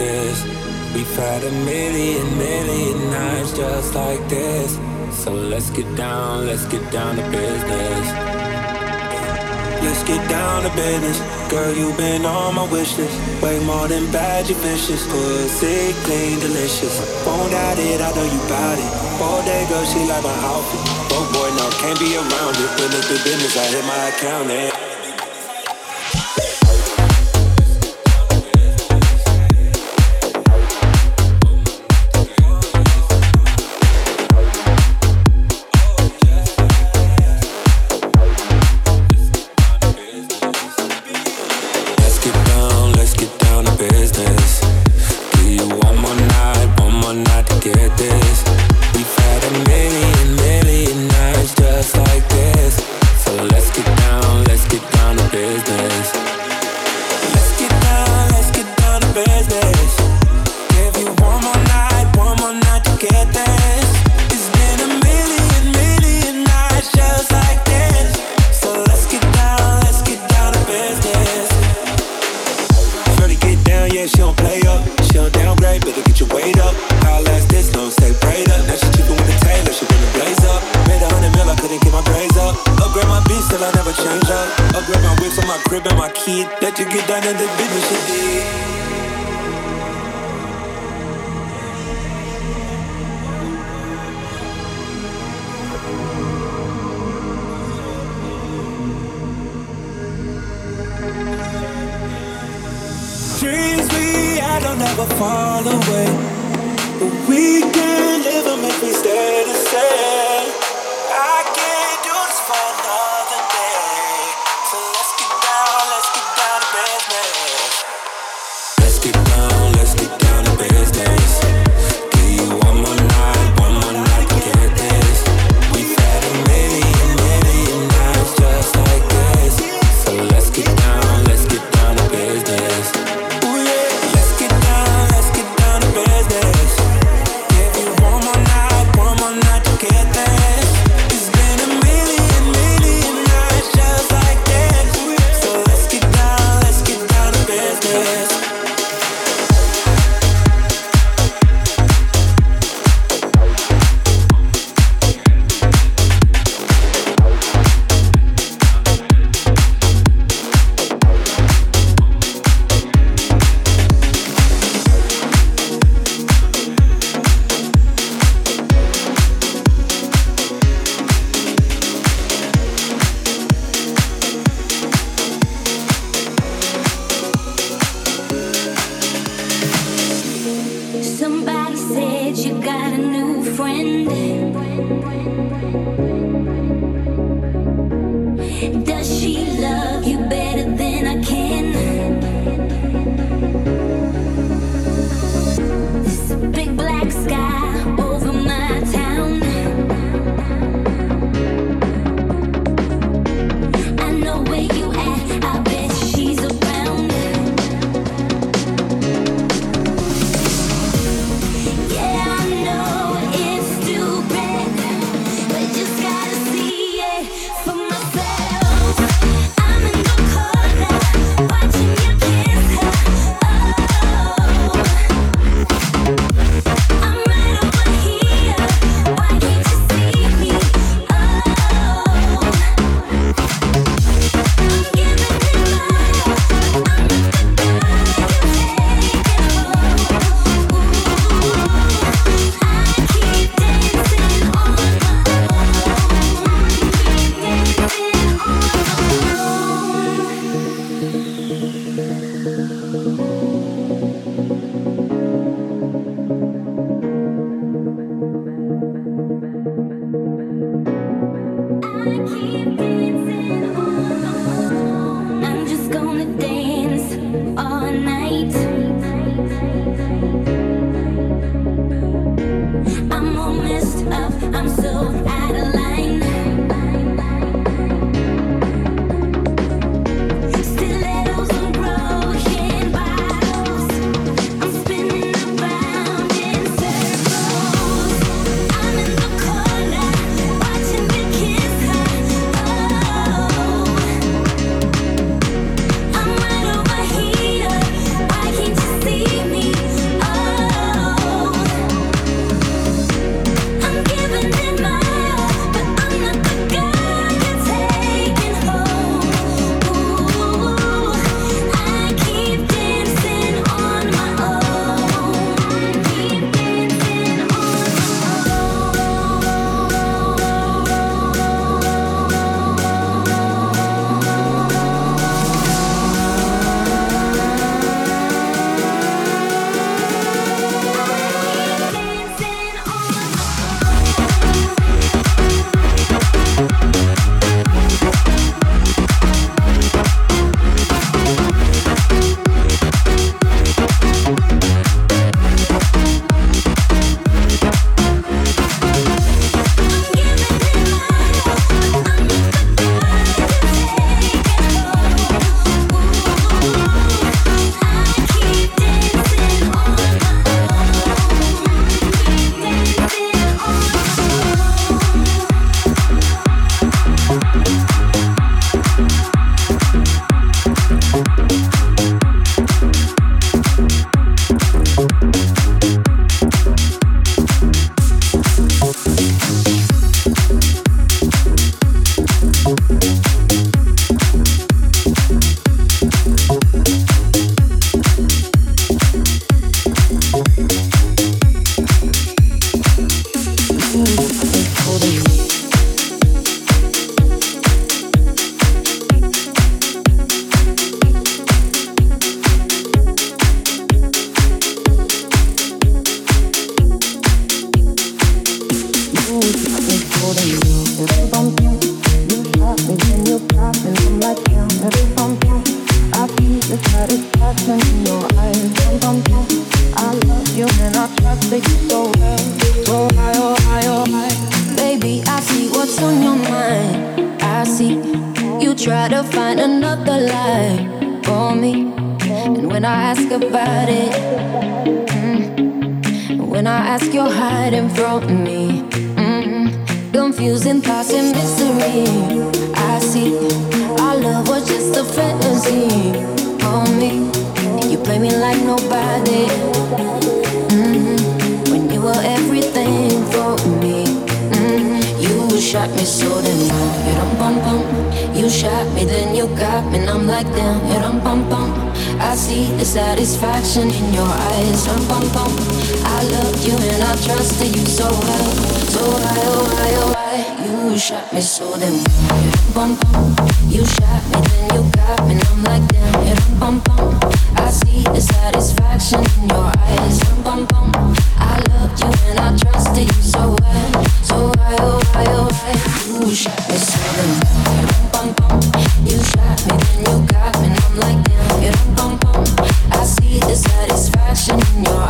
this. We've had a million, million nights just like this. So let's get down, let's get down to business. Let's get down to business. Girl, you've been on my wish list. Way more than bad, you vicious. Pussy clean, delicious. Won't doubt it, I know you bout it. All day, girl, she like my outfit. Oh boy, no, can't be around it. Business to business, I hit my account. shot me so damn young. You don't bum bum. You shot me, then you got me, and I'm like damn. You don't bum bum. I see the satisfaction in your eyes. Rum bum bum. I loved you and I trusted you so well, so I, oh I, oh I you shot me so damn well. You bum you shot me, then you got me, I'm like damn. You bum bum, I see the satisfaction in your eyes. You bum bum, I loved you and I trusted you so well, so why oh why oh why you shot me so damn well. You bum bum, you shot me, then you got me, I'm like damn. You bum I see the satisfaction in your eyes.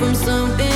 from something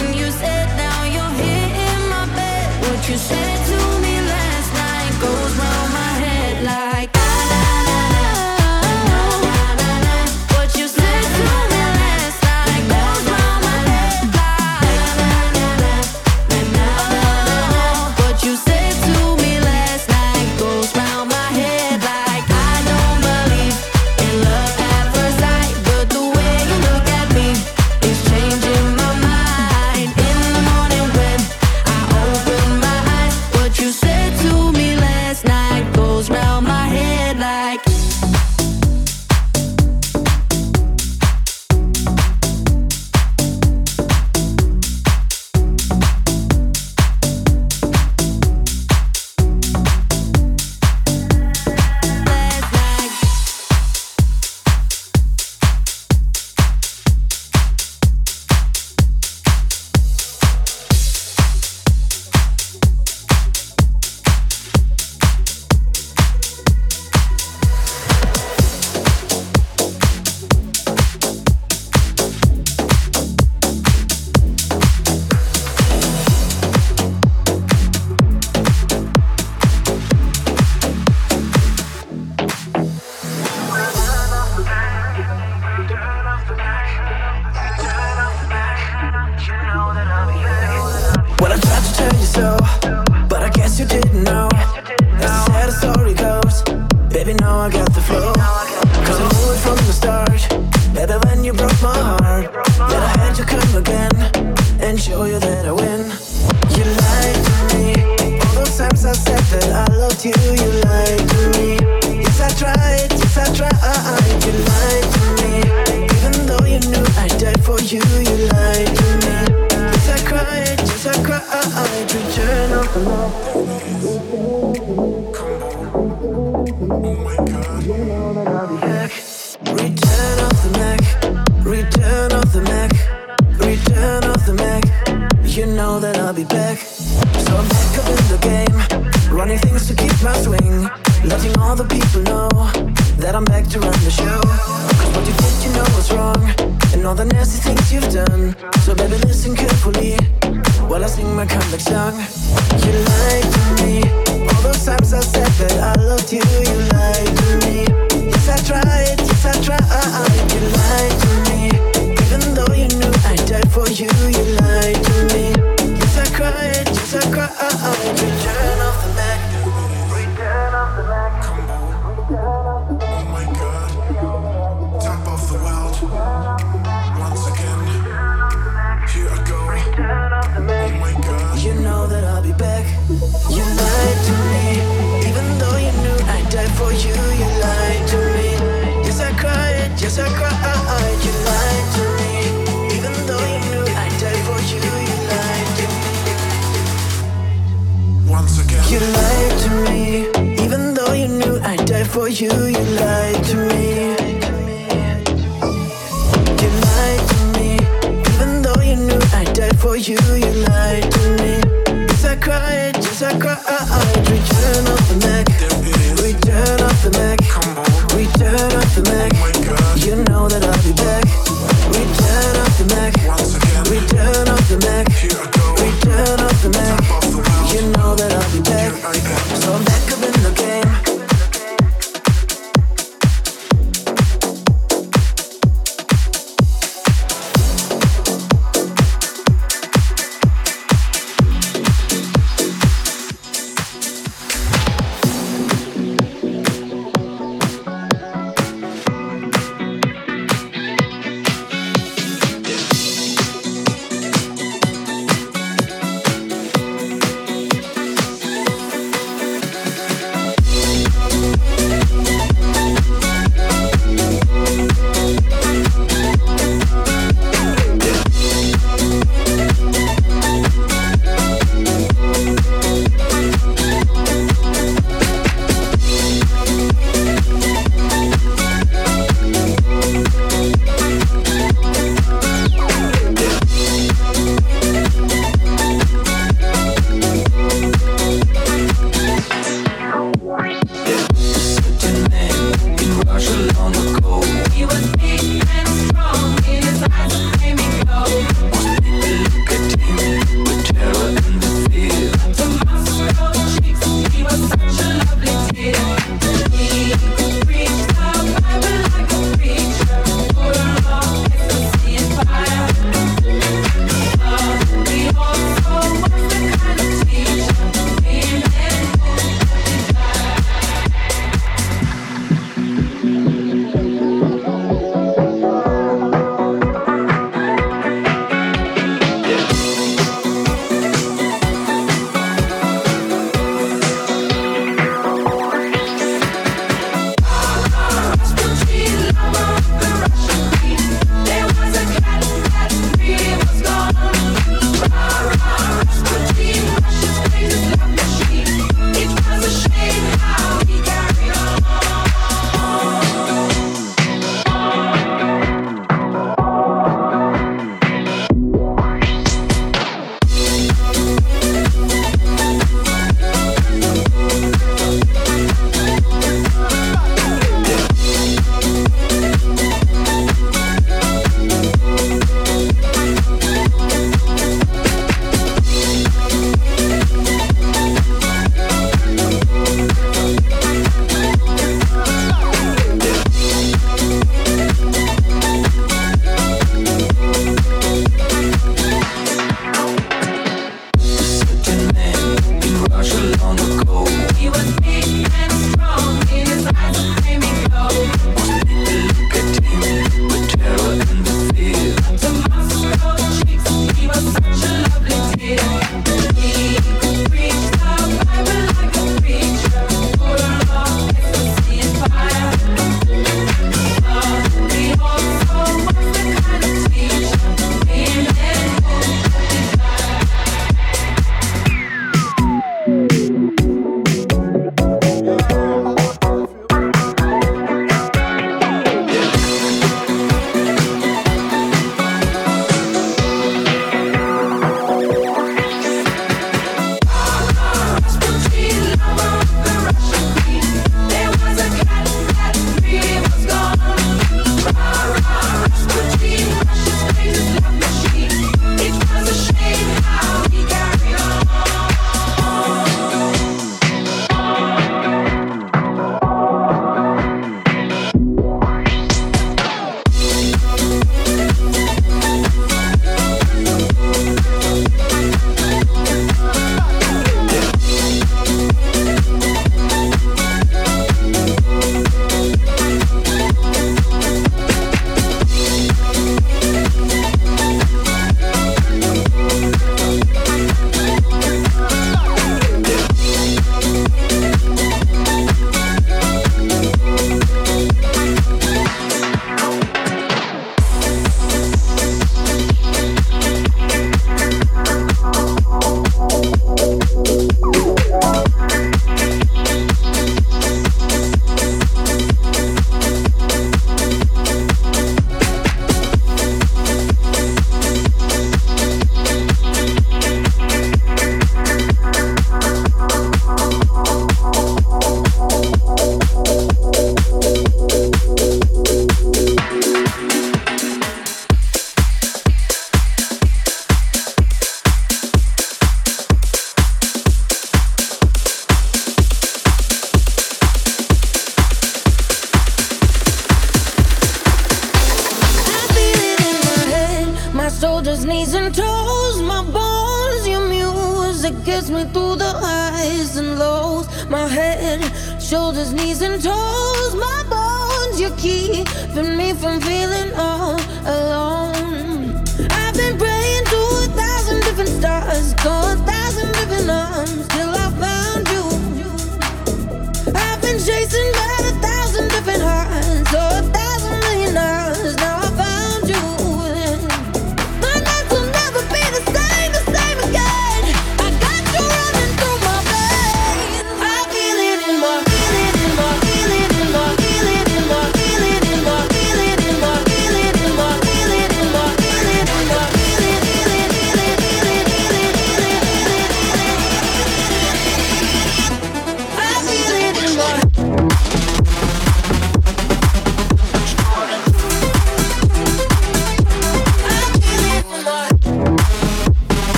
loved you,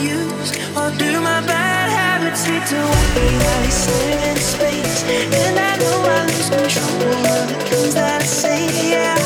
values or do my bad habits lead to I live in space? And I know I lose control when the things to I say. Yeah.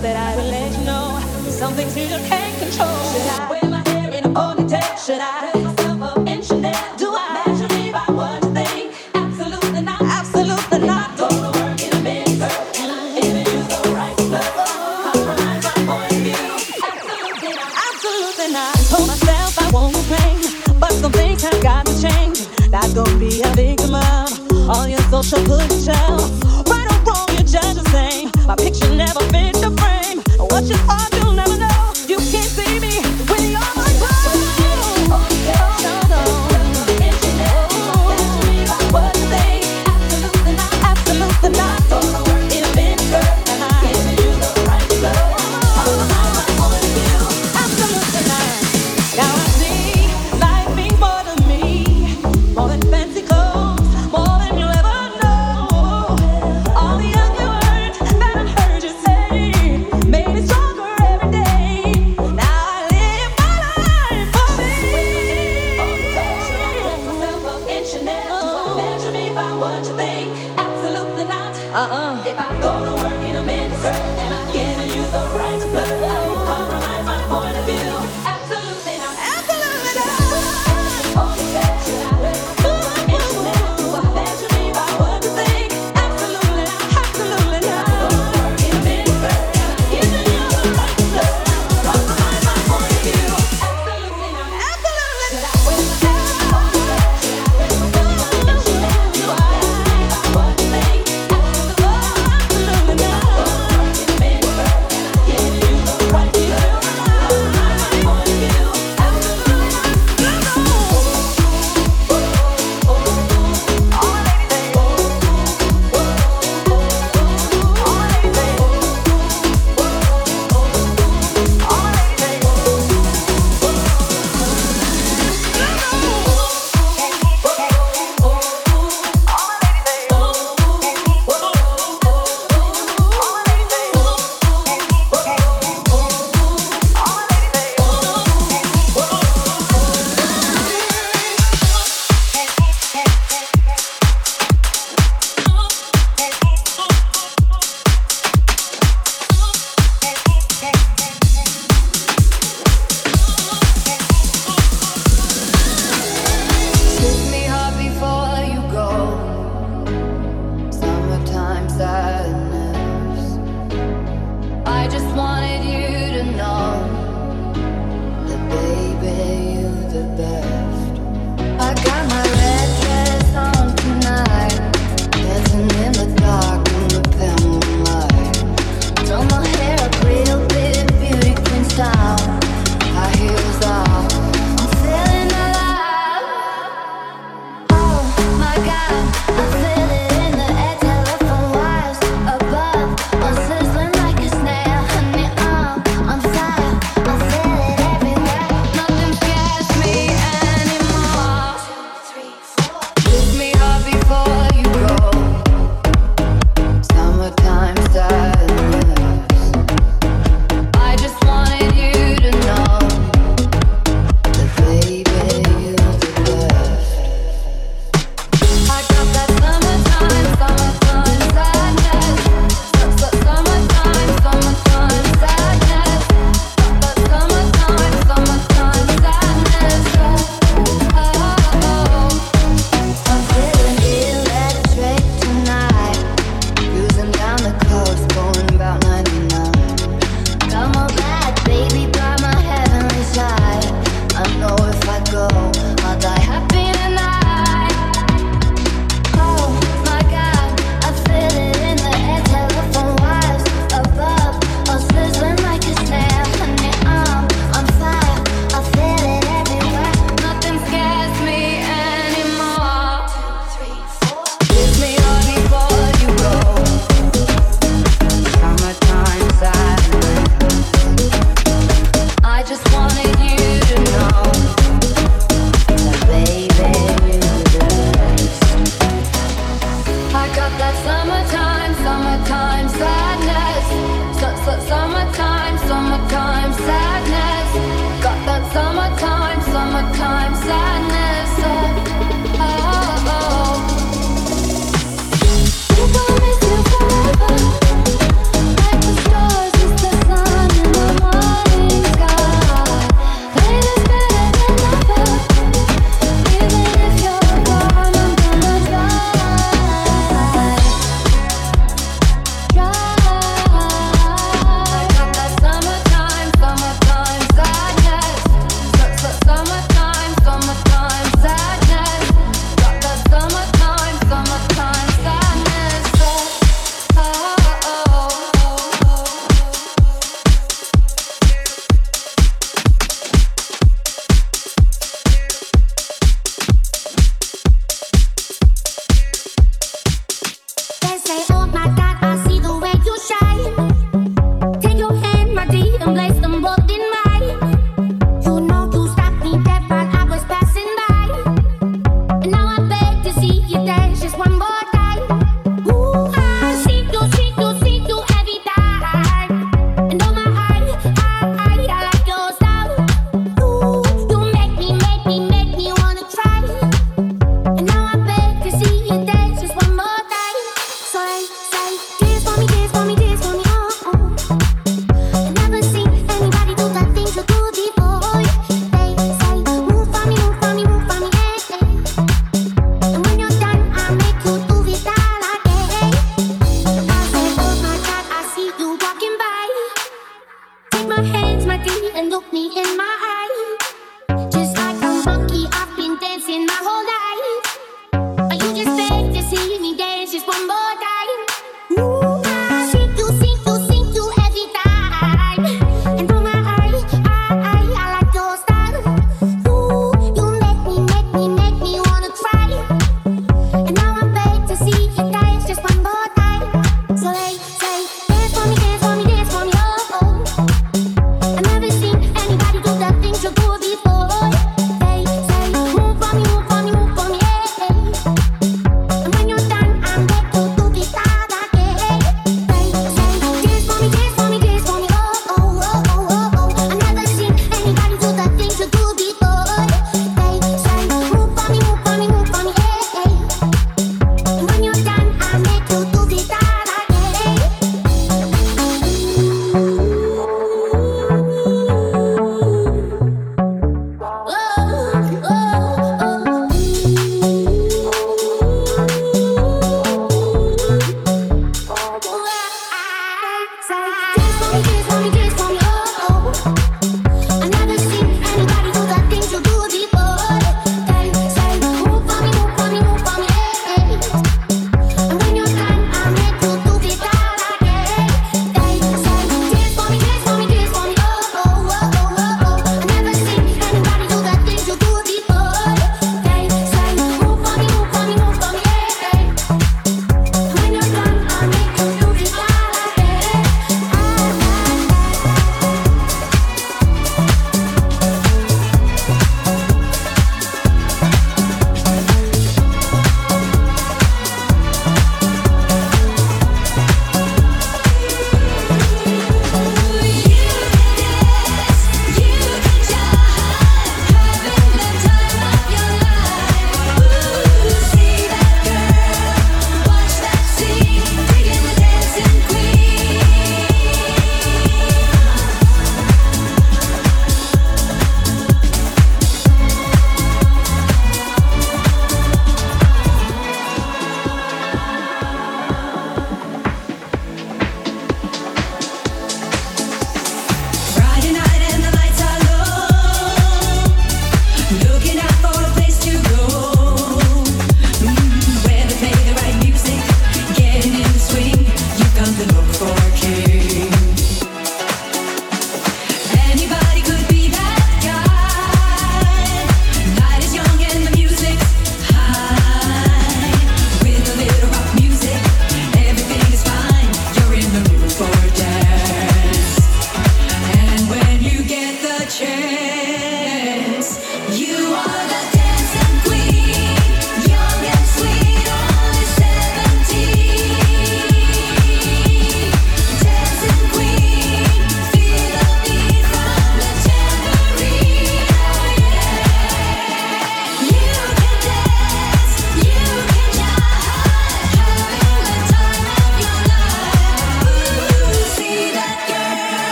that I will let you know some things you just can't control. Should I wear my hair in a ponytail? Should I dress myself up in Chanel? Do I measure me by what you think? Absolutely not. Absolutely not. Go to work in a mini skirt and I'm giving you the right stuff. Compromise my point of view. Absolutely not. Absolutely not. I told myself I won't complain, but some things have got to change. Not gonna be a victim of all your social good. Right or wrong, you judge the same. My picture never fits such an honor.